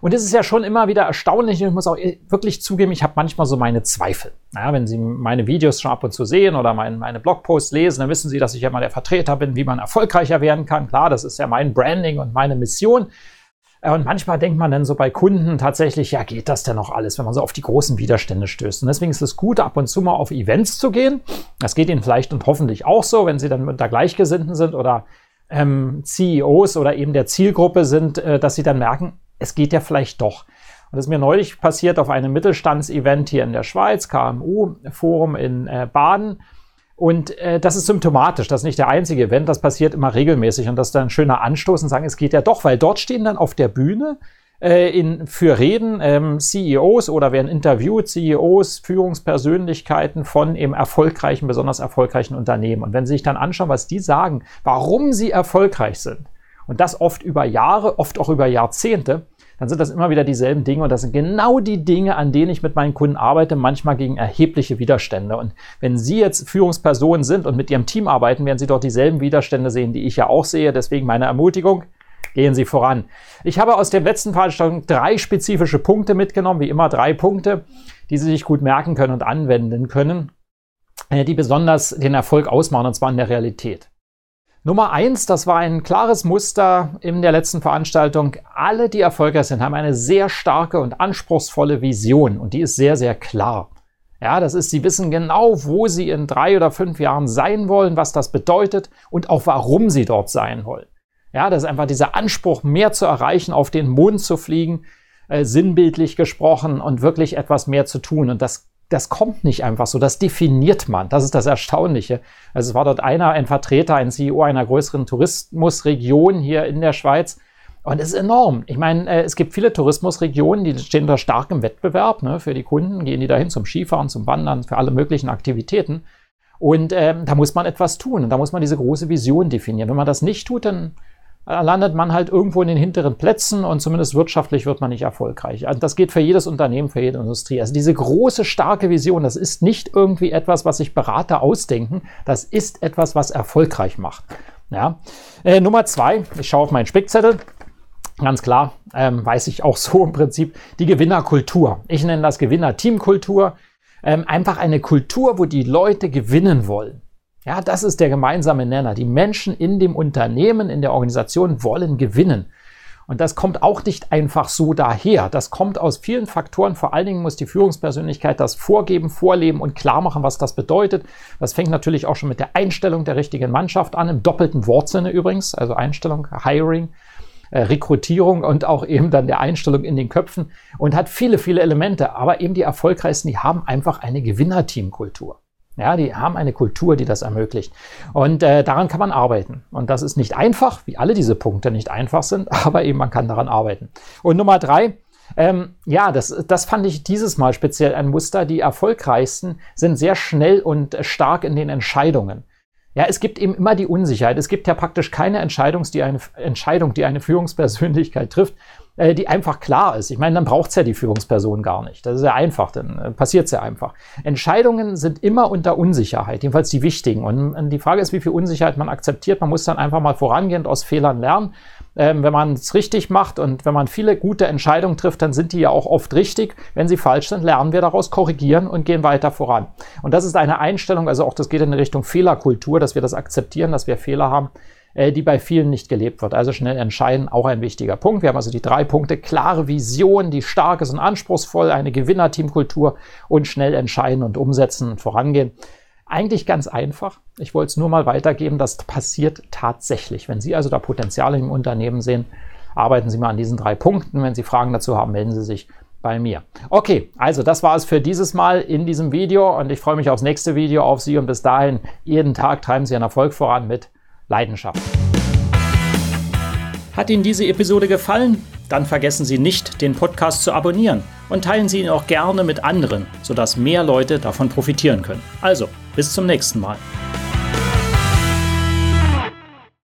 Und es ist ja schon immer wieder erstaunlich, ich muss auch wirklich zugeben, ich habe manchmal so meine Zweifel. Ja, wenn Sie meine Videos schon ab und zu sehen oder mein, meine Blogposts lesen, dann wissen Sie, dass ich ja mal der Vertreter bin, wie man erfolgreicher werden kann. Klar, das ist ja mein Branding und meine Mission. Äh, und manchmal denkt man dann so bei Kunden tatsächlich, ja, geht das denn noch alles, wenn man so auf die großen Widerstände stößt? Und deswegen ist es gut, ab und zu mal auf Events zu gehen. Das geht Ihnen vielleicht und hoffentlich auch so, wenn Sie dann unter Gleichgesinnten sind oder ähm, CEOs oder eben der Zielgruppe sind, äh, dass Sie dann merken, es geht ja vielleicht doch. Und das ist mir neulich passiert auf einem Mittelstandsevent hier in der Schweiz, KMU-Forum in äh, Baden. Und äh, das ist symptomatisch, das ist nicht der einzige Event, das passiert immer regelmäßig und das ist dann ein schöner Anstoß und sagen, es geht ja doch, weil dort stehen dann auf der Bühne äh, in, für Reden ähm, CEOs oder werden interviewt, CEOs, Führungspersönlichkeiten von eben erfolgreichen, besonders erfolgreichen Unternehmen. Und wenn Sie sich dann anschauen, was die sagen, warum sie erfolgreich sind, und das oft über Jahre, oft auch über Jahrzehnte, dann sind das immer wieder dieselben Dinge und das sind genau die Dinge, an denen ich mit meinen Kunden arbeite, manchmal gegen erhebliche Widerstände. Und wenn Sie jetzt Führungspersonen sind und mit Ihrem Team arbeiten, werden Sie dort dieselben Widerstände sehen, die ich ja auch sehe. Deswegen meine Ermutigung, gehen Sie voran. Ich habe aus der letzten Veranstaltung drei spezifische Punkte mitgenommen, wie immer drei Punkte, die Sie sich gut merken können und anwenden können, äh, die besonders den Erfolg ausmachen, und zwar in der Realität. Nummer eins, das war ein klares Muster in der letzten Veranstaltung. Alle, die erfolgreich sind, haben eine sehr starke und anspruchsvolle Vision und die ist sehr, sehr klar. Ja, das ist, sie wissen genau, wo sie in drei oder fünf Jahren sein wollen, was das bedeutet und auch warum sie dort sein wollen. Ja, das ist einfach dieser Anspruch, mehr zu erreichen, auf den Mond zu fliegen, äh, sinnbildlich gesprochen und wirklich etwas mehr zu tun. Und das das kommt nicht einfach so, das definiert man. Das ist das Erstaunliche. Also es war dort einer, ein Vertreter, ein CEO einer größeren Tourismusregion hier in der Schweiz. Und es ist enorm. Ich meine, äh, es gibt viele Tourismusregionen, die stehen da stark im Wettbewerb ne, für die Kunden, gehen die dahin zum Skifahren, zum Wandern, für alle möglichen Aktivitäten. Und ähm, da muss man etwas tun und da muss man diese große Vision definieren. Wenn man das nicht tut, dann landet man halt irgendwo in den hinteren Plätzen und zumindest wirtschaftlich wird man nicht erfolgreich. Also das geht für jedes Unternehmen, für jede Industrie. Also diese große, starke Vision, das ist nicht irgendwie etwas, was sich Berater ausdenken, das ist etwas, was erfolgreich macht. Ja. Äh, Nummer zwei, ich schaue auf meinen Spickzettel. Ganz klar, ähm, weiß ich auch so im Prinzip, die Gewinnerkultur. Ich nenne das Gewinner-Teamkultur. Ähm, einfach eine Kultur, wo die Leute gewinnen wollen. Ja, das ist der gemeinsame Nenner. Die Menschen in dem Unternehmen, in der Organisation wollen gewinnen. Und das kommt auch nicht einfach so daher. Das kommt aus vielen Faktoren. Vor allen Dingen muss die Führungspersönlichkeit das vorgeben, vorleben und klar machen, was das bedeutet. Das fängt natürlich auch schon mit der Einstellung der richtigen Mannschaft an, im doppelten Wortsinne übrigens. Also Einstellung, Hiring, äh, Rekrutierung und auch eben dann der Einstellung in den Köpfen und hat viele, viele Elemente. Aber eben die erfolgreichsten, die haben einfach eine Gewinnerteamkultur. Ja, die haben eine Kultur, die das ermöglicht. Und äh, daran kann man arbeiten. Und das ist nicht einfach, wie alle diese Punkte nicht einfach sind, aber eben man kann daran arbeiten. Und Nummer drei, ähm, ja, das, das fand ich dieses Mal speziell ein Muster. Die erfolgreichsten sind sehr schnell und stark in den Entscheidungen. Ja, es gibt eben immer die Unsicherheit. Es gibt ja praktisch keine Entscheidung, die eine, Entscheidung, die eine Führungspersönlichkeit trifft, äh, die einfach klar ist. Ich meine, dann braucht es ja die Führungsperson gar nicht. Das ist ja einfach, dann äh, passiert es ja einfach. Entscheidungen sind immer unter Unsicherheit, jedenfalls die wichtigen. Und die Frage ist, wie viel Unsicherheit man akzeptiert. Man muss dann einfach mal vorangehend aus Fehlern lernen. Ähm, wenn man es richtig macht und wenn man viele gute Entscheidungen trifft, dann sind die ja auch oft richtig. Wenn sie falsch sind, lernen wir daraus, korrigieren und gehen weiter voran. Und das ist eine Einstellung, also auch das geht in Richtung Fehlerkultur, dass wir das akzeptieren, dass wir Fehler haben äh, die bei vielen nicht gelebt wird. Also schnell entscheiden, auch ein wichtiger Punkt. Wir haben also die drei Punkte, klare Vision, die stark ist und anspruchsvoll, eine Gewinnerteamkultur und schnell entscheiden und umsetzen und vorangehen. Eigentlich ganz einfach. Ich wollte es nur mal weitergeben, das passiert tatsächlich. Wenn Sie also da Potenziale im Unternehmen sehen, arbeiten Sie mal an diesen drei Punkten. Wenn Sie Fragen dazu haben, melden Sie sich bei mir. Okay, also das war es für dieses Mal in diesem Video und ich freue mich aufs nächste Video auf Sie und bis dahin jeden Tag treiben Sie Ihren Erfolg voran mit Leidenschaft. Hat Ihnen diese Episode gefallen? dann vergessen Sie nicht, den Podcast zu abonnieren und teilen Sie ihn auch gerne mit anderen, sodass mehr Leute davon profitieren können. Also, bis zum nächsten Mal.